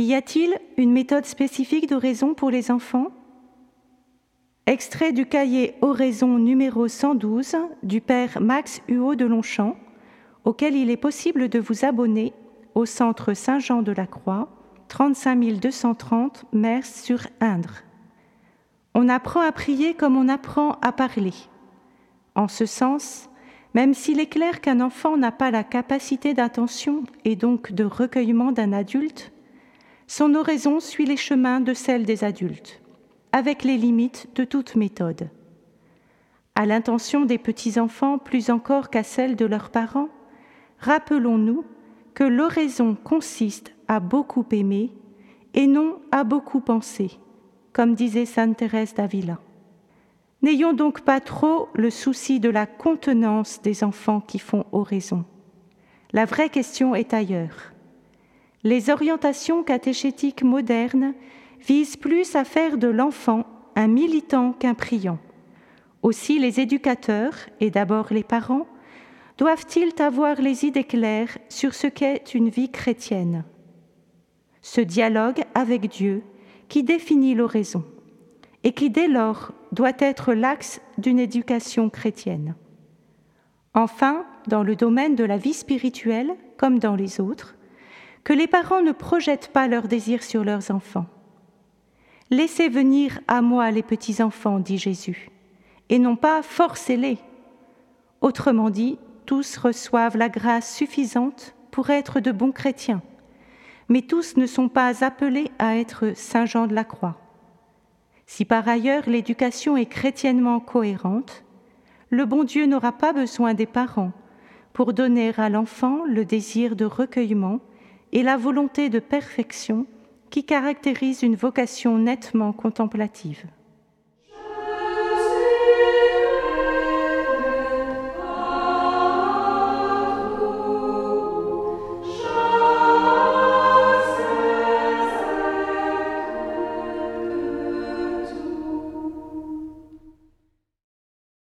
Y a-t-il une méthode spécifique d'oraison pour les enfants? Extrait du cahier Oraison numéro 112 du père Max Huot de Longchamp, auquel il est possible de vous abonner au centre Saint-Jean de la Croix, 35 230 Mers sur Indre. On apprend à prier comme on apprend à parler. En ce sens, même s'il est clair qu'un enfant n'a pas la capacité d'attention et donc de recueillement d'un adulte, son oraison suit les chemins de celle des adultes, avec les limites de toute méthode. À l'intention des petits-enfants plus encore qu'à celle de leurs parents, rappelons-nous que l'oraison consiste à beaucoup aimer et non à beaucoup penser, comme disait Sainte Thérèse d'Avila. N'ayons donc pas trop le souci de la contenance des enfants qui font oraison. La vraie question est ailleurs. Les orientations catéchétiques modernes visent plus à faire de l'enfant un militant qu'un priant. Aussi les éducateurs, et d'abord les parents, doivent-ils avoir les idées claires sur ce qu'est une vie chrétienne? Ce dialogue avec Dieu qui définit l'oraison et qui dès lors doit être l'axe d'une éducation chrétienne. Enfin, dans le domaine de la vie spirituelle, comme dans les autres, que les parents ne projettent pas leurs désirs sur leurs enfants. Laissez venir à moi les petits-enfants, dit Jésus, et non pas forcez-les. Autrement dit, tous reçoivent la grâce suffisante pour être de bons chrétiens, mais tous ne sont pas appelés à être Saint Jean de la Croix. Si par ailleurs l'éducation est chrétiennement cohérente, le bon Dieu n'aura pas besoin des parents pour donner à l'enfant le désir de recueillement et la volonté de perfection qui caractérise une vocation nettement contemplative.